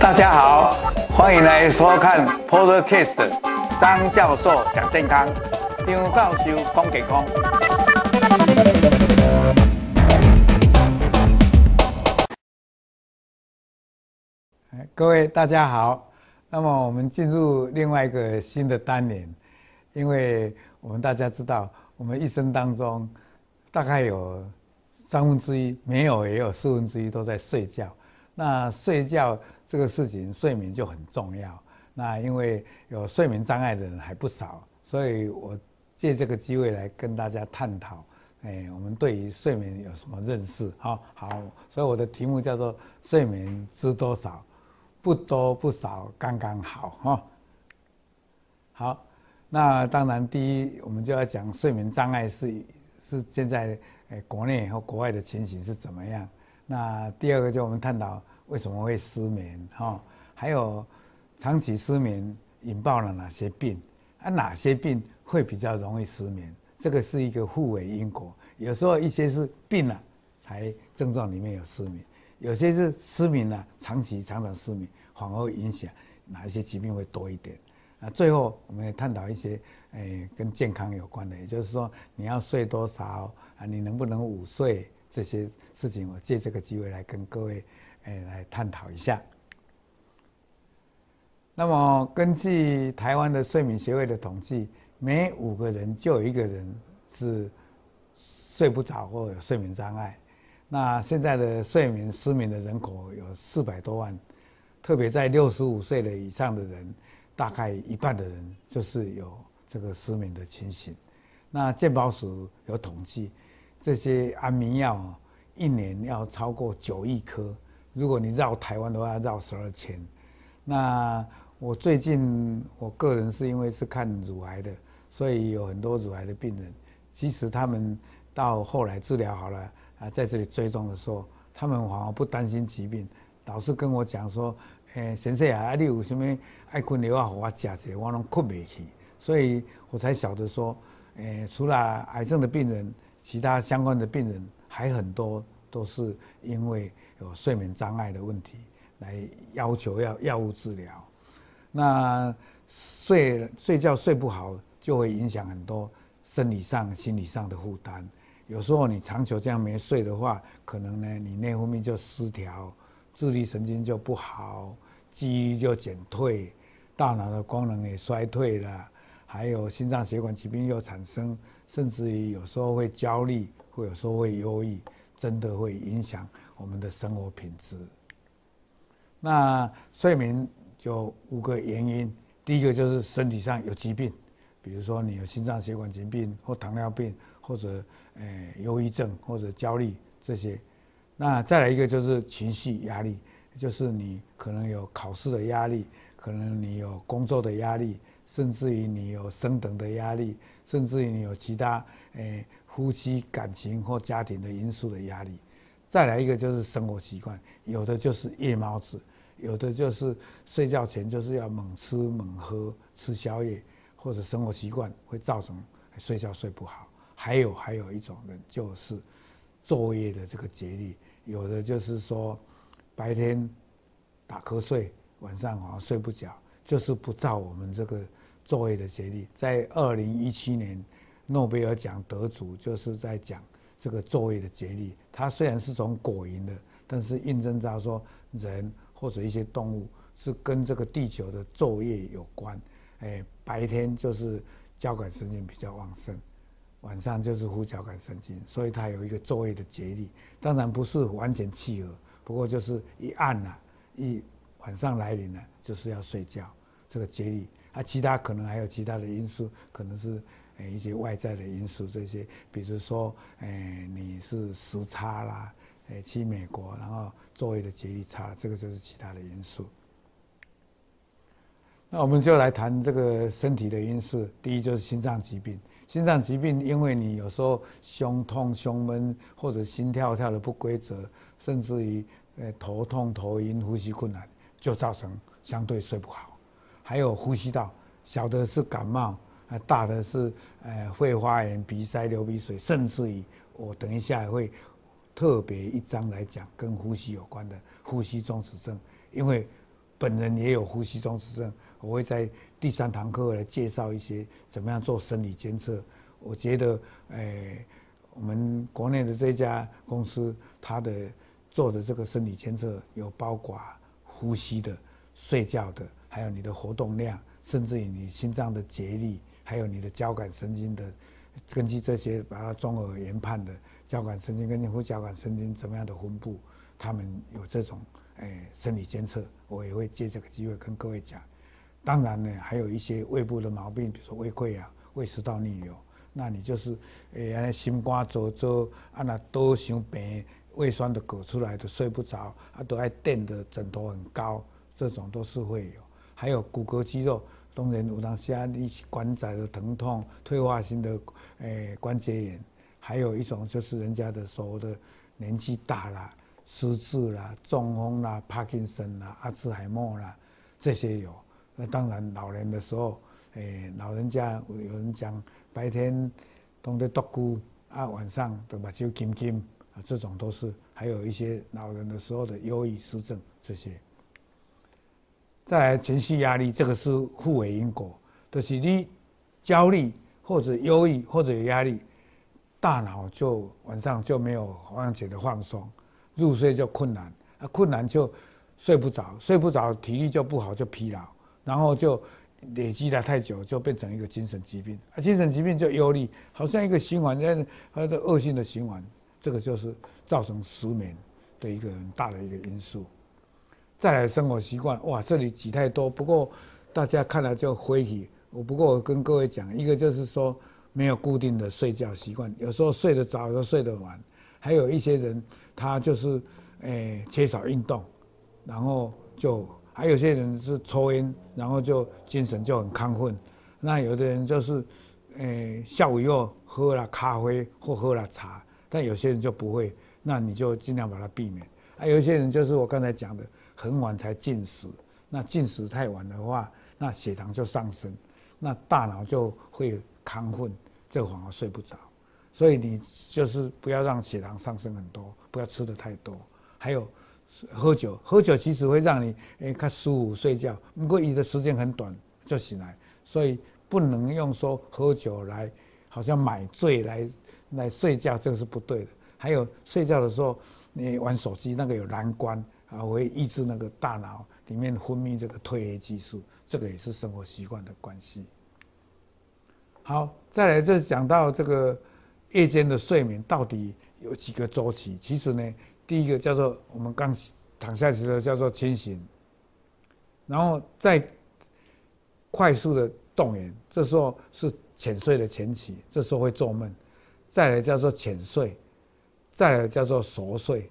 大家好，欢迎来收看 Podcast 张教授讲健康，张教授讲健康。各位大家好，那么我们进入另外一个新的单元，因为我们大家知道，我们一生当中大概有三分之一没有，也有四分之一都在睡觉。那睡觉这个事情，睡眠就很重要。那因为有睡眠障碍的人还不少，所以我借这个机会来跟大家探讨，哎，我们对于睡眠有什么认识？好，好，所以我的题目叫做“睡眠知多少？不多不少，刚刚好”哈。好，那当然第一，我们就要讲睡眠障碍是是现在哎国内和国外的情形是怎么样。那第二个就我们探讨为什么会失眠哈，还有长期失眠引爆了哪些病啊？哪些病会比较容易失眠？这个是一个互为因果。有时候一些是病了才症状里面有失眠，有些是失眠了长期常常失眠，反而会影响哪一些疾病会多一点。那最后我们也探讨一些诶跟健康有关的，也就是说你要睡多少啊？你能不能午睡？这些事情，我借这个机会来跟各位，诶，来探讨一下。那么，根据台湾的睡眠协会的统计，每五个人就有一个人是睡不着或有睡眠障碍。那现在的睡眠失眠的人口有四百多万，特别在六十五岁的以上的人，大概一半的人就是有这个失眠的情形。那健保署有统计。这些安眠药一年要超过九亿颗，如果你绕台湾的话，绕十二千。那我最近我个人是因为是看乳癌的，所以有很多乳癌的病人，即使他们到后来治疗好了啊，在这里追踪的时候，他们反而不担心疾病，老是跟我讲说：“诶，先生啊，你有什么爱困的话，我吃一下，我拢困不去。”所以我才晓得说，诶，除了癌症的病人。其他相关的病人还很多，都是因为有睡眠障碍的问题来要求要药物治疗。那睡睡觉睡不好，就会影响很多生理上、心理上的负担。有时候你长久这样没睡的话，可能呢你内分泌就失调，自律神经就不好，记忆力就减退，大脑的功能也衰退了。还有心脏血管疾病又产生，甚至于有时候会焦虑，或有时候会忧郁，真的会影响我们的生活品质。那睡眠有五个原因，第一个就是身体上有疾病，比如说你有心脏血管疾病或糖尿病，或者诶忧郁症或者焦虑这些。那再来一个就是情绪压力，就是你可能有考试的压力，可能你有工作的压力。甚至于你有升等的压力，甚至于你有其他诶夫妻感情或家庭的因素的压力。再来一个就是生活习惯，有的就是夜猫子，有的就是睡觉前就是要猛吃猛喝，吃宵夜，或者生活习惯会造成睡觉睡不好。还有还有一种人就是昼夜的这个节律，有的就是说白天打瞌睡，晚上好像睡不着。就是不照我们这个昼夜的节律，在二零一七年诺贝尔奖得主就是在讲这个昼夜的节律。它虽然是从果蝇的，但是印证到说人或者一些动物是跟这个地球的昼夜有关。哎，白天就是交感神经比较旺盛，晚上就是副交感神经，所以它有一个昼夜的节律。当然不是完全契合，不过就是一暗了，一。晚上来临了，就是要睡觉，这个节律啊，其他可能还有其他的因素，可能是诶一些外在的因素，这些比如说诶你是时差啦，诶去美国，然后昼夜的节律差，这个就是其他的因素。那我们就来谈这个身体的因素，第一就是心脏疾病，心脏疾病因为你有时候胸痛、胸闷或者心跳跳的不规则，甚至于诶头痛、头晕、呼吸困难。就造成相对睡不好，还有呼吸道，小的是感冒，呃，大的是呃肺发炎、鼻塞、流鼻水，甚至于我等一下会特别一章来讲跟呼吸有关的呼吸中止症，因为本人也有呼吸中止症，我会在第三堂课来介绍一些怎么样做生理监测。我觉得，诶、我们国内的这家公司，它的做的这个生理监测有包括呼吸的、睡觉的，还有你的活动量，甚至于你心脏的节律，还有你的交感神经的，根据这些把它综合研判的。交感神经跟副交感神经怎么样的分布？他们有这种诶生理监测，我也会借这个机会跟各位讲。当然呢，还有一些胃部的毛病，比如说胃溃疡、胃食道逆流，那你就是诶，安尼心肝做做，啊那都想病，胃酸的嗝出来的睡不着，啊都爱垫的枕头很高，这种都是会有。还有骨骼肌肉，当然有当下你关节的疼痛、退化性的诶关节炎。还有一种就是人家的所谓的年纪大了，失智啦、中风啦、帕金森啦、阿兹海默啦，这些有。那当然老年的时候，诶，老人家有人讲白天懂得独孤啊，晚上都把酒金金啊，这种都是。还有一些老人的时候的忧郁失症这些。再来情绪压力，这个是互为因果，就是你焦虑或者忧郁或者有压力。大脑就晚上就没有完全的放松，入睡就困难，啊，困难就睡不着，睡不着体力就不好，就疲劳，然后就累积了太久，就变成一个精神疾病，啊，精神疾病就忧虑，好像一个循环，在它的恶性的循环，这个就是造成失眠的一个很大的一个因素。再来生活习惯，哇，这里挤太多，不过大家看了就灰起，我不过我跟各位讲，一个就是说。没有固定的睡觉习惯，有时候睡得早，有时候睡得晚。还有一些人，他就是诶、缺少运动，然后就还有些人是抽烟，然后就精神就很亢奋。那有的人就是诶、下午又喝了咖啡或喝了茶，但有些人就不会，那你就尽量把它避免。还有一些人就是我刚才讲的，很晚才进食，那进食太晚的话，那血糖就上升，那大脑就会亢奋。这反而睡不着，所以你就是不要让血糖上升很多，不要吃的太多。还有喝酒，喝酒其实会让你诶看舒服睡觉，不过你的时间很短就醒来，所以不能用说喝酒来好像买醉来来睡觉，这个是不对的。还有睡觉的时候你玩手机，那个有蓝光啊，会抑制那个大脑里面分泌这个褪黑激素，这个也是生活习惯的关系。好，再来就讲到这个夜间的睡眠到底有几个周期？其实呢，第一个叫做我们刚躺下去的时候叫做清醒，然后再快速的动眼，这时候是浅睡的前期，这时候会做梦。再来叫做浅睡，再来叫做熟睡。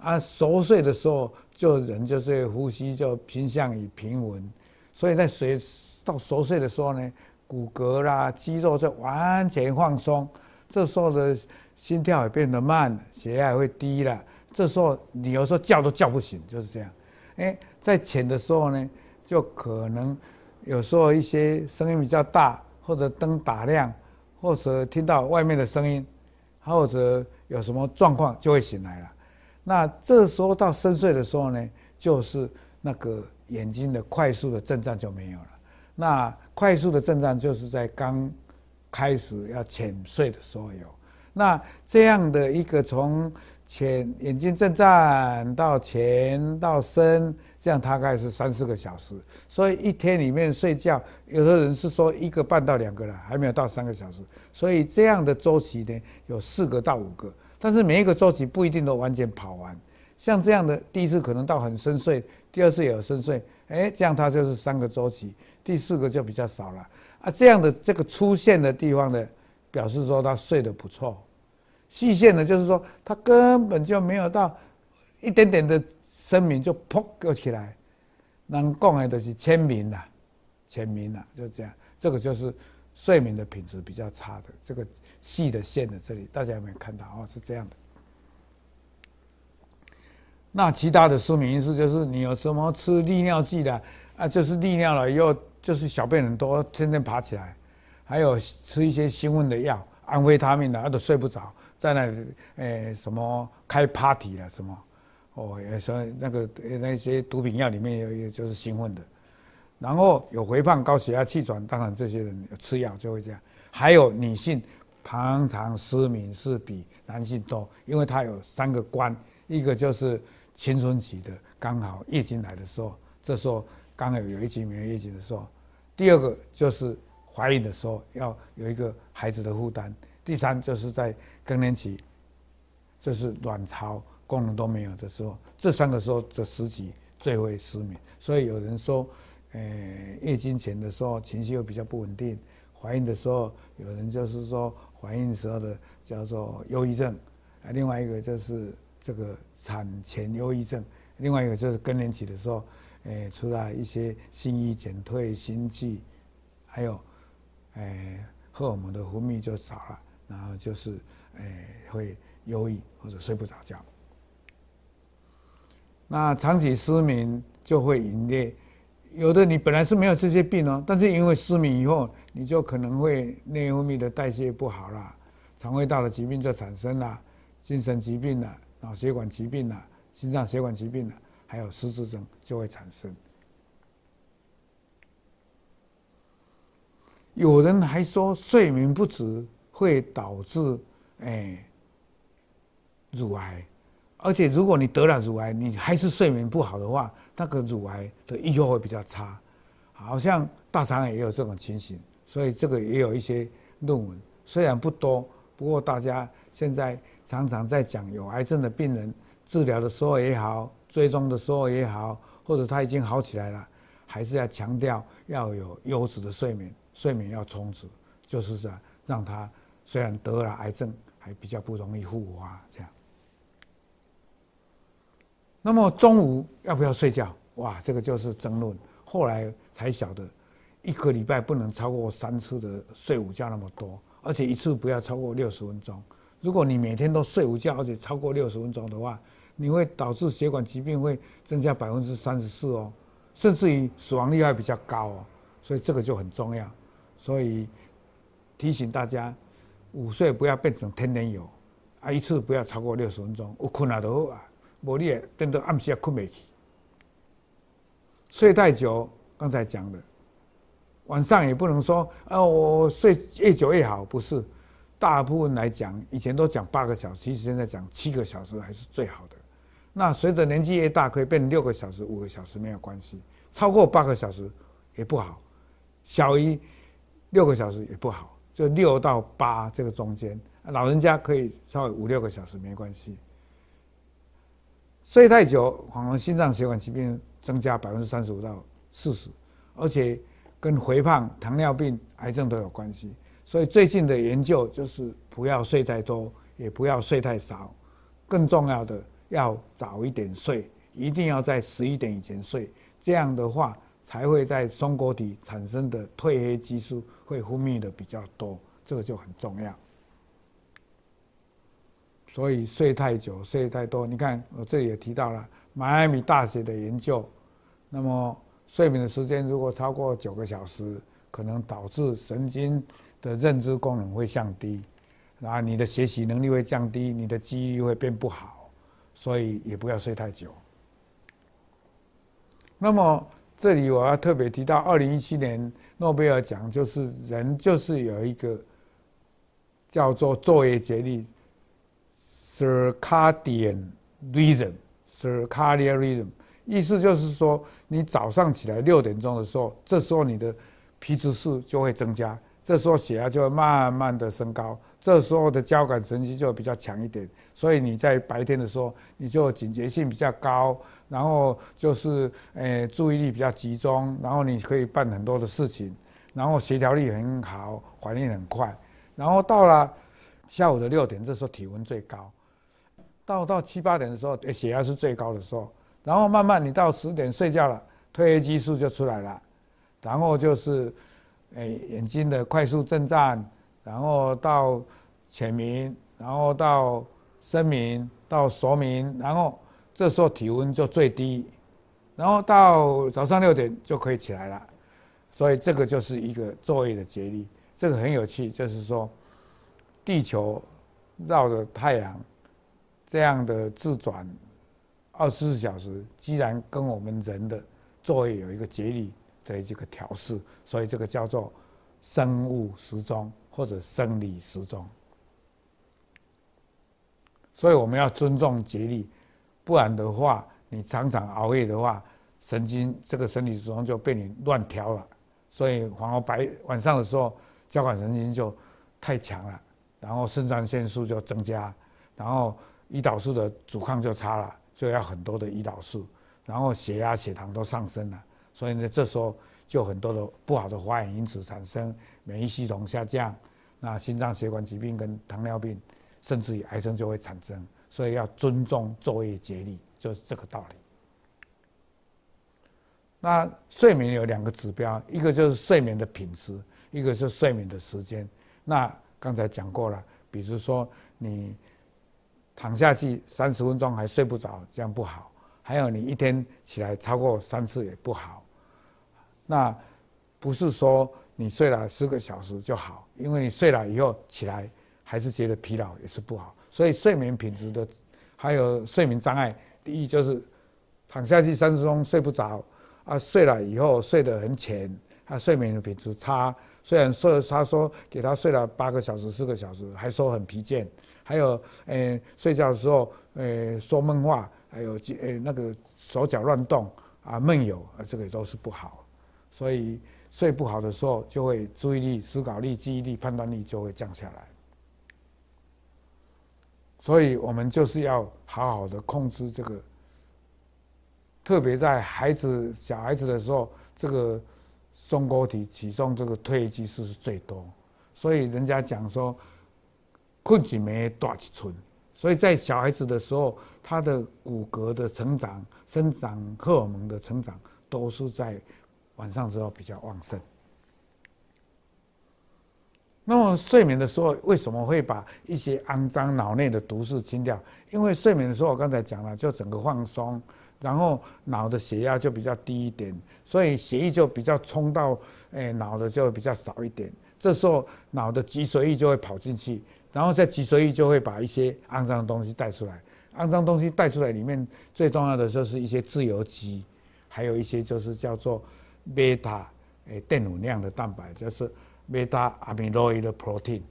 啊，熟睡的时候就人就是呼吸就偏向于平稳，所以在睡到熟睡的时候呢。骨骼啦，肌肉就完全放松，这时候的心跳也变得慢，血压也会低了。这时候你有时候叫都叫不醒，就是这样。哎，在浅的时候呢，就可能有时候一些声音比较大，或者灯打亮，或者听到外面的声音，或者有什么状况就会醒来了。那这时候到深睡的时候呢，就是那个眼睛的快速的震颤就没有了。那快速的震颤就是在刚开始要浅睡的时候有，那这样的一个从浅眼睛震颤到浅到深，这样大概是三四个小时。所以一天里面睡觉，有的人是说一个半到两个了，还没有到三个小时。所以这样的周期呢，有四个到五个，但是每一个周期不一定都完全跑完。像这样的第一次可能到很深睡，第二次也有深睡，哎，这样它就是三个周期。第四个就比较少了啊，这样的这个粗线的地方呢，表示说他睡得不错；细线呢，就是说他根本就没有到一点点的声鸣就砰就起来，能讲的都是签名了，签名了，就这样。这个就是睡眠的品质比较差的这个细的线的这里，大家有没有看到哦？是这样的。那其他的失眠因素就是你有什么吃利尿剂的啊，就是利尿了以后。就是小便很多，天天爬起来，还有吃一些兴奋的药，安非他命的，他都睡不着，在那里，诶、什么开 party 了什么，哦，也说那个那些毒品药里面有有就是兴奋的，然后有肥胖、高血压、气喘，当然这些人吃药就会这样。还有女性常常失眠是比男性多，因为它有三个关，一个就是青春期的刚好月经来的时候，这时候刚好有一期没有月经的时候，第二个就是怀孕的时候要有一个孩子的负担，第三就是在更年期，就是卵巢功能都没有的时候，这三个时候的时期最会失眠。所以有人说，呃，月经前的时候情绪又比较不稳定。怀孕的时候，有人就是说怀孕时候的叫做忧郁症，啊，另外一个就是这个产前忧郁症，另外一个就是更年期的时候，诶，出来一些性欲减退、心悸，还有，诶，荷尔蒙的分泌就少了，然后就是诶会忧郁或者睡不着觉。那长期失眠就会引裂。有的你本来是没有这些病哦，但是因为失眠以后，你就可能会内分泌的代谢不好啦，肠胃道的疾病就产生了，精神疾病了，脑血管疾病了，心脏血管疾病了，还有失智症就会产生。有人还说睡眠不足会导致哎乳癌。而且，如果你得了乳癌，你还是睡眠不好的话，那个乳癌的预后会比较差。好像大肠癌也有这种情形，所以这个也有一些论文，虽然不多，不过大家现在常常在讲有癌症的病人治疗的时候也好，追踪的时候也好，或者他已经好起来了，还是要强调要有优质的睡眠，睡眠要充足，就是这样，让他虽然得了癌症，还比较不容易复发这样。那么中午要不要睡觉？哇，这个就是争论。后来才晓得，一个礼拜不能超过三次的睡午觉那么多，而且一次不要超过六十分钟。如果你每天都睡午觉，而且超过六十分钟的话，你会导致血管疾病会增加百分之三十四哦，甚至于死亡率还比较高哦。所以这个就很重要。所以提醒大家，午睡不要变成天天有啊，一次不要超过六十分钟。我困了都好啊。无你等到暗时也困不去，睡太久，刚才讲的，晚上也不能说啊，我睡越久越好，不是，大部分来讲，以前都讲八个小时，其实现在讲七个小时还是最好的。那随着年纪越大，可以变成六个小时、五个小时没有关系，超过八个小时也不好，小于六个小时也不好，就六到八这个中间，老人家可以稍微五六个小时没关系。睡太久，反而心脏血管疾病增加百分之三十五到四十，而且跟肥胖、糖尿病、癌症都有关系。所以最近的研究就是不要睡太多，也不要睡太少，更重要的要早一点睡，一定要在十一点以前睡。这样的话，才会在松果体产生的褪黑激素会分泌的比较多，这个就很重要。所以睡太久、睡太多，你看我这里也提到了迈阿密大学的研究。那么睡眠的时间如果超过九个小时，可能导致神经的认知功能会降低，然后你的学习能力会降低，你的记忆力会变不好，所以也不要睡太久。那么这里我要特别提到，二零一七年诺贝尔奖就是人就是有一个叫做作业节律。Circadian rhythm，Circadian rhythm，意思就是说，你早上起来六点钟的时候，这时候你的皮质素就会增加，这时候血压就会慢慢的升高，这时候的交感神经就比较强一点，所以你在白天的时候，你就警觉性比较高，然后就是诶注意力比较集中，然后你可以办很多的事情，然后协调力很好，反应很快，然后到了下午的六点，这时候体温最高。到到七八点的时候，血压是最高的时候，然后慢慢你到十点睡觉了，褪黑激素就出来了，然后就是，诶眼睛的快速震颤，然后到浅明，然后到深明，到熟明，然后这时候体温就最低，然后到早上六点就可以起来了，所以这个就是一个昼夜的节律，这个很有趣，就是说，地球。绕着太阳这样的自转二十四小时，既然跟我们人的作业有一个节律的这个调试，所以这个叫做生物时钟或者生理时钟。所以我们要尊重节律，不然的话，你常常熬夜的话，神经这个生理时钟就被你乱调了。所以，然后白晚上的时候，交感神经就太强了，然后肾上腺素就增加，然后胰岛素的阻抗就差了，就要很多的胰岛素，然后血压、血糖都上升了。所以呢，这时候就很多的不好的发炎因子产生，免疫系统下降，那心脏血管疾病跟糖尿病，甚至于癌症就会产生。所以要尊重昼夜节律，就是这个道理。那睡眠有两个指标，一个就是睡眠的品质，一个是睡眠的时间。那刚才讲过了，比如说你躺下去三十分钟还睡不着，这样不好；还有你一天起来超过三次也不好。那不是说你睡了四个小时就好，因为你睡了以后起来还是觉得疲劳，也是不好。所以睡眠品质的还有睡眠障碍，第一就是躺下去三十分钟睡不着。啊，睡了以后睡得很浅，他睡眠的品质差。虽然说他说给他睡了八个小时、四个小时，还说很疲倦。还有，诶、睡觉的时候，诶、欸，说梦话，还有，诶、那个手脚乱动啊，梦游啊，这个也都是不好。所以睡不好的时候，就会注意力、思考力、记忆力、判断力就会降下来。所以我们就是要好好的控制这个。特别在孩子小孩子的时候，这个松果体启动这个褪黑激素是最多，所以人家讲说，困几枚大几寸，所以在小孩子的时候，他的骨骼的成长、生长荷尔蒙的成长，都是在晚上的时候比较旺盛。那么睡眠的时候，为什么会把一些肮脏脑内的毒素清掉？因为睡眠的时候，我刚才讲了，就整个放松。然后脑的血压就比较低一点，所以血液就比较冲到，诶脑的就比较少一点。这时候脑的脊髓液就会跑进去，然后在脊髓液就会把一些肮脏的东西带出来。肮脏东西带出来里面最重要的就是一些自由基，还有一些就是叫做贝塔诶电母量的蛋白，就是贝塔 amyloid protein。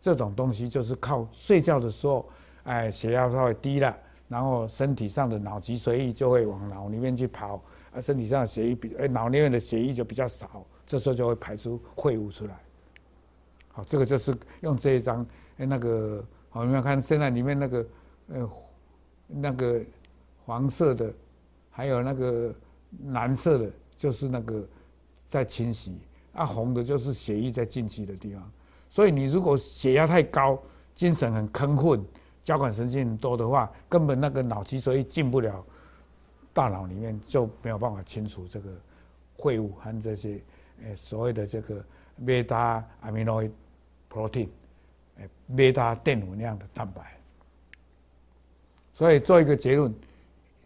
这种东西就是靠睡觉的时候，哎血压稍微低了。然后身体上的脑脊髓液就会往脑里面去跑，而身体上的血液比诶脑里面的血液就比较少，这时候就会排出废物出来。好，这个就是用这一张那个好，你们看现在里面那个呃那个黄色的，还有那个蓝色的，就是那个在清洗啊，红的就是血液在进去的地方。所以你如果血压太高，精神很亢奋。交感神经很多的话，根本那个脑脊髓进不了大脑里面，就没有办法清除这个废物和这些呃所谓的这个贝塔 amyloid protein，诶贝塔电母量的蛋白。所以做一个结论，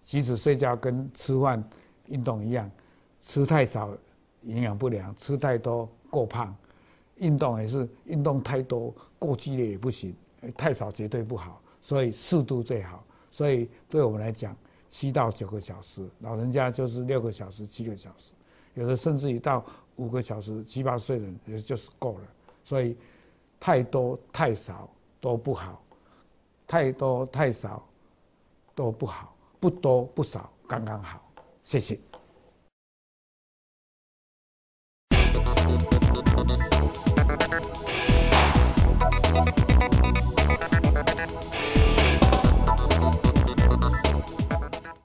即使睡觉跟吃饭、运动一样，吃太少营养不良，吃太多过胖；运动也是运动太多过激烈也不行，太少绝对不好。所以适度最好，所以对我们来讲，七到九个小时，老人家就是六个小时、七个小时，有的甚至于到五个小时，七八岁人也就是够了。所以太多太少都不好，太多太少都不好，不多不少刚刚好。谢谢。